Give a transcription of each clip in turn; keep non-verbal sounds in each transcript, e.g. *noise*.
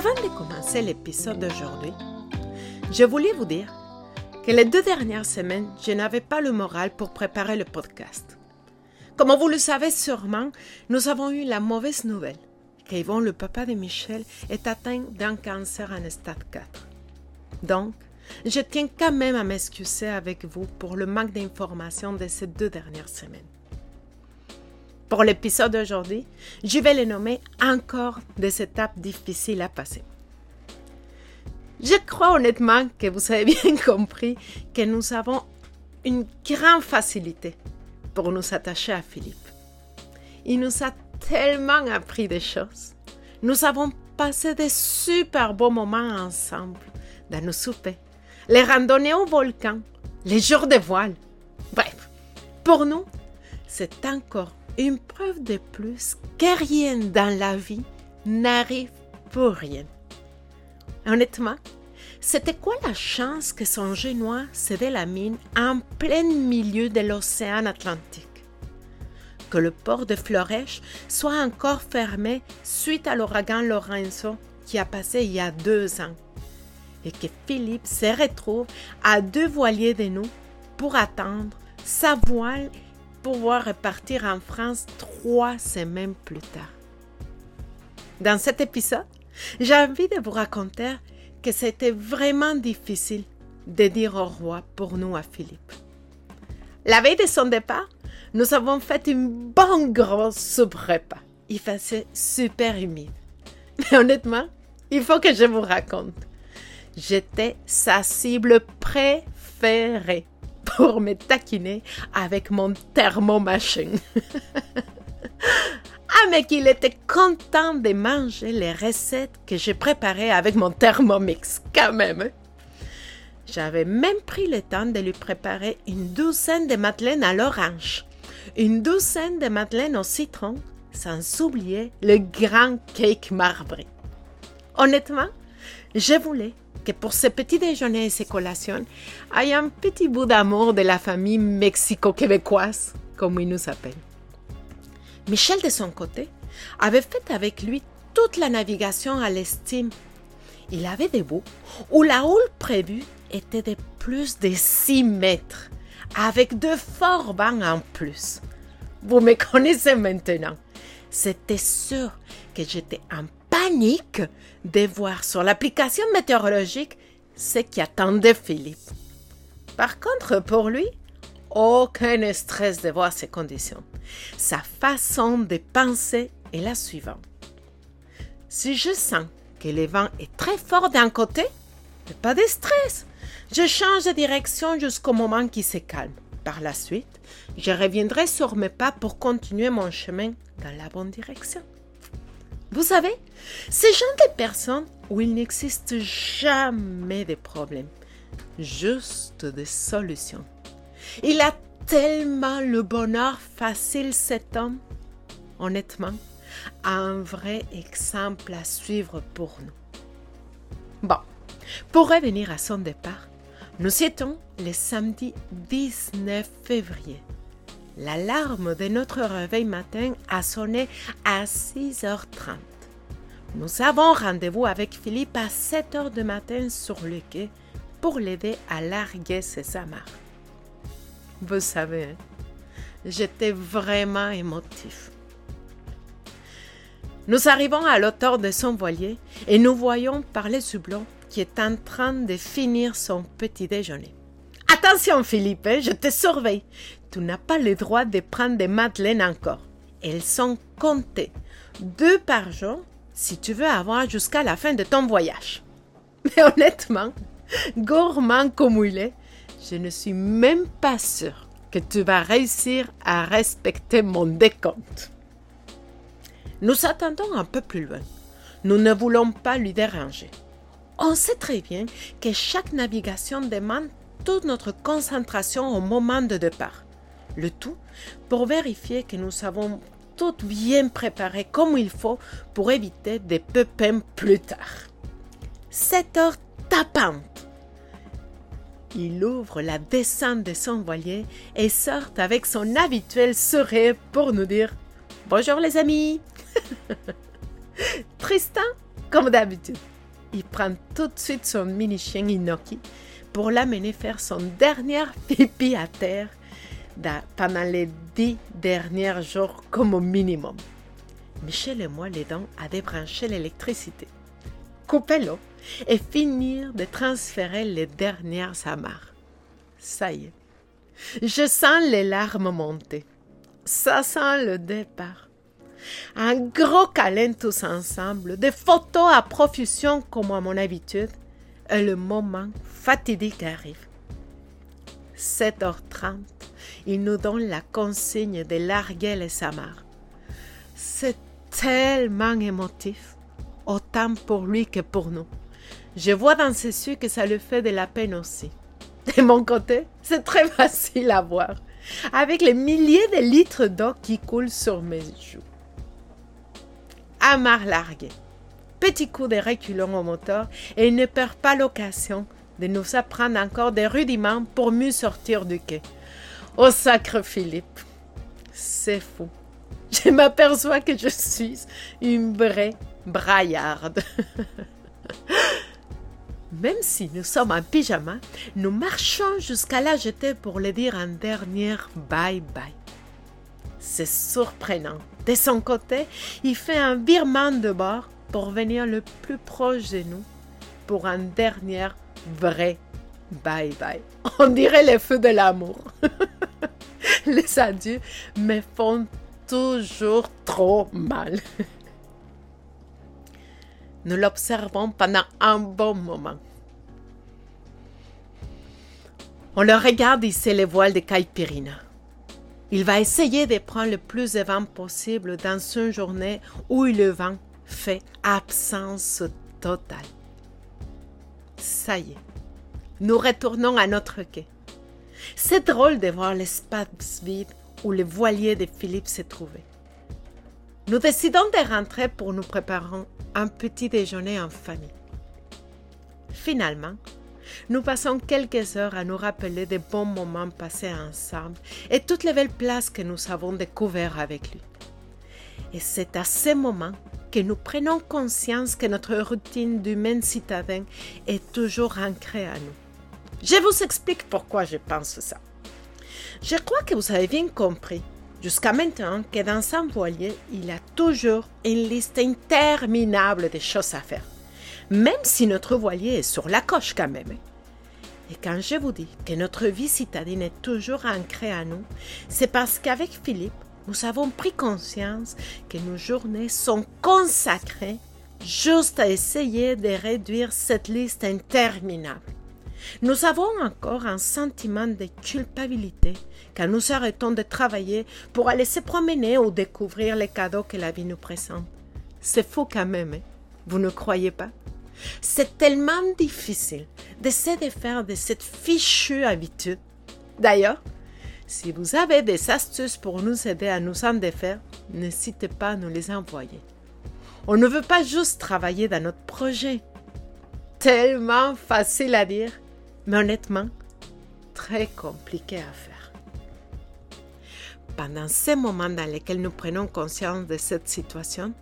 Avant de commencer l'épisode d'aujourd'hui, je voulais vous dire que les deux dernières semaines, je n'avais pas le moral pour préparer le podcast. Comme vous le savez sûrement, nous avons eu la mauvaise nouvelle qu'Yvon, le papa de Michel, est atteint d'un cancer en stade 4. Donc, je tiens quand même à m'excuser avec vous pour le manque d'informations de ces deux dernières semaines. Pour l'épisode d'aujourd'hui, je vais le nommer encore des étapes difficiles à passer. Je crois honnêtement que vous avez bien *laughs* compris que nous avons une grande facilité pour nous attacher à Philippe. Il nous a tellement appris des choses. Nous avons passé des super beaux moments ensemble, dans nos soupers, les randonnées au volcan, les jours de voile. Bref, pour nous, c'est encore une preuve de plus que rien dans la vie n'arrive pour rien. Honnêtement, c'était quoi la chance que son génois cédait la mine en plein milieu de l'océan Atlantique? Que le port de Florèche soit encore fermé suite à l'ouragan Lorenzo qui a passé il y a deux ans et que Philippe se retrouve à deux voiliers de nous pour attendre sa voile pouvoir repartir en France trois semaines plus tard. Dans cet épisode, j'ai envie de vous raconter que c'était vraiment difficile de dire au roi pour nous à Philippe. La veille de son départ, nous avons fait une bonne grosse soupe repas. Il faisait super humide. Mais honnêtement, il faut que je vous raconte. J'étais sa cible préférée pour me taquiner avec mon thermomachine. *laughs* ah, mais qu'il était content de manger les recettes que j'ai préparées avec mon thermomix, quand même. J'avais même pris le temps de lui préparer une douzaine de madeleines à l'orange, une douzaine de madeleines au citron, sans oublier le grand cake marbré. Honnêtement, je voulais que pour ce petit déjeuner et ces collations, il y ait un petit bout d'amour de la famille mexico-québécoise, comme ils nous appellent. Michel, de son côté, avait fait avec lui toute la navigation à l'estime. Il avait des bouts où la houle prévue était de plus de 6 mètres, avec de forts bancs en plus. Vous me connaissez maintenant. C'était sûr que j'étais en panique de voir sur l'application météorologique ce qui attendait Philippe. Par contre, pour lui, aucun stress de voir ces conditions. Sa façon de penser est la suivante. Si je sens que le vent est très fort d'un côté, pas de stress. Je change de direction jusqu'au moment qui se calme. Par la suite, je reviendrai sur mes pas pour continuer mon chemin dans la bonne direction. Vous savez, ces genre de personnes où il n'existe jamais de problèmes, juste des solutions. Il a tellement le bonheur facile, cet homme. Honnêtement, un vrai exemple à suivre pour nous. Bon, pour revenir à son départ, nous étions le samedi 19 février. L'alarme de notre réveil matin a sonné à 6h30. Nous avons rendez-vous avec Philippe à 7h du matin sur le quai pour l'aider à larguer ses amarres. Vous savez, hein, j'étais vraiment émotif. Nous arrivons à l'auteur de son voilier et nous voyons par les houblons qui est en train de finir son petit déjeuner. Attention Philippe, hein, je te surveille. Tu n'as pas le droit de prendre des madeleines encore. Elles sont comptées. Deux par jour si tu veux avoir jusqu'à la fin de ton voyage. *laughs* Mais honnêtement, gourmand comme il est, je ne suis même pas sûre que tu vas réussir à respecter mon décompte. Nous attendons un peu plus loin. Nous ne voulons pas lui déranger. On sait très bien que chaque navigation demande toute notre concentration au moment de départ. Le tout pour vérifier que nous avons tout bien préparé comme il faut pour éviter des pépins plus tard. 7 heures tapantes. Il ouvre la descente de son voilier et sort avec son habituel sourire pour nous dire Bonjour les amis *laughs* Tristan, comme d'habitude, il prend tout de suite son mini-chien Inoki pour l'amener faire son dernier pipi à terre pendant les dix derniers jours comme au minimum. Michel et moi l'aidons à débrancher l'électricité, couper l'eau et finir de transférer les dernières amarres. Ça y est. Je sens les larmes monter. Ça sent le départ. Un gros câlin tous ensemble, des photos à profusion comme à mon habitude, et le moment fatidique arrive. 7h30, il nous donne la consigne de larguer les amarres. C'est tellement émotif, autant pour lui que pour nous. Je vois dans ses yeux que ça lui fait de la peine aussi. De mon côté, c'est très *laughs* facile à voir, avec les milliers de litres d'eau qui coulent sur mes joues. Amarre larguée. Petit coup de reculon au moteur et il ne perd pas l'occasion de nous apprendre encore des rudiments pour mieux sortir du quai. Oh sacre Philippe, c'est fou. Je m'aperçois que je suis une vraie braillarde. *laughs* Même si nous sommes en pyjama, nous marchons jusqu'à la jetée pour le dire un dernier bye bye. C'est surprenant. De son côté, il fait un virement de bord pour venir le plus proche de nous pour un dernier vrai bye bye. On dirait les feux de l'amour. *laughs* les adieux me font toujours trop mal. *laughs* Nous l'observons pendant un bon moment. On le regarde hisser les voiles de Caipirina. Il va essayer de prendre le plus de vent possible dans une journée où le vent fait absence totale. Ça y est, nous retournons à notre quai. C'est drôle de voir l'espace vide où le voilier de Philippe s'est trouvé. Nous décidons de rentrer pour nous préparer un petit déjeuner en famille. Finalement, nous passons quelques heures à nous rappeler des bons moments passés ensemble et toutes les belles places que nous avons découvertes avec lui. Et c'est à ces moments que nous prenons conscience que notre routine d'humain citadin est toujours ancrée à nous. Je vous explique pourquoi je pense ça. Je crois que vous avez bien compris jusqu'à maintenant que dans un voilier, il a toujours une liste interminable de choses à faire, même si notre voilier est sur la coche quand même. Et quand je vous dis que notre vie citadine est toujours ancrée à nous, c'est parce qu'avec Philippe, nous avons pris conscience que nos journées sont consacrées juste à essayer de réduire cette liste interminable. Nous avons encore un sentiment de culpabilité quand nous arrêtons de travailler pour aller se promener ou découvrir les cadeaux que la vie nous présente. C'est faux quand même, hein? vous ne croyez pas? C'est tellement difficile d'essayer de faire de cette fichue habitude. D'ailleurs, si vous avez des astuces pour nous aider à nous en défaire, n'hésitez pas à nous les envoyer. On ne veut pas juste travailler dans notre projet. Tellement facile à dire, mais honnêtement, très compliqué à faire. Pendant ces moments dans lesquels nous prenons conscience de cette situation,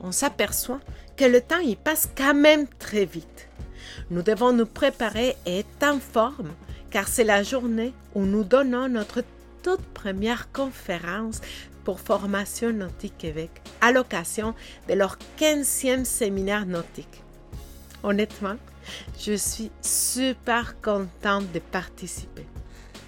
on s'aperçoit que le temps y passe quand même très vite. Nous devons nous préparer et être en forme, car c'est la journée où nous donnons notre toute première conférence pour Formation Nautique Québec à l'occasion de leur 15e séminaire nautique. Honnêtement, je suis super contente de participer.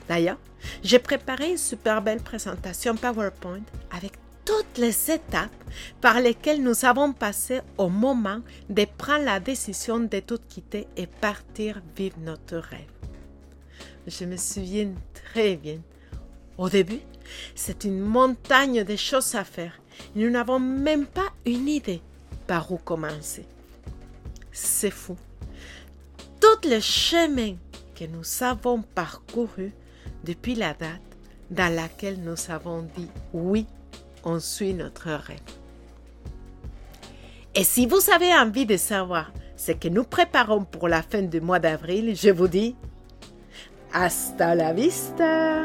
D'ailleurs, j'ai préparé une super belle présentation PowerPoint avec toutes les étapes par lesquelles nous avons passé au moment de prendre la décision de tout quitter et partir vivre notre rêve. Je me souviens très bien. Au début, c'est une montagne de choses à faire. Nous n'avons même pas une idée par où commencer. C'est fou. Le chemin que nous avons parcouru depuis la date dans laquelle nous avons dit oui, on suit notre rêve. Et si vous avez envie de savoir ce que nous préparons pour la fin du mois d'avril, je vous dis hasta la vista.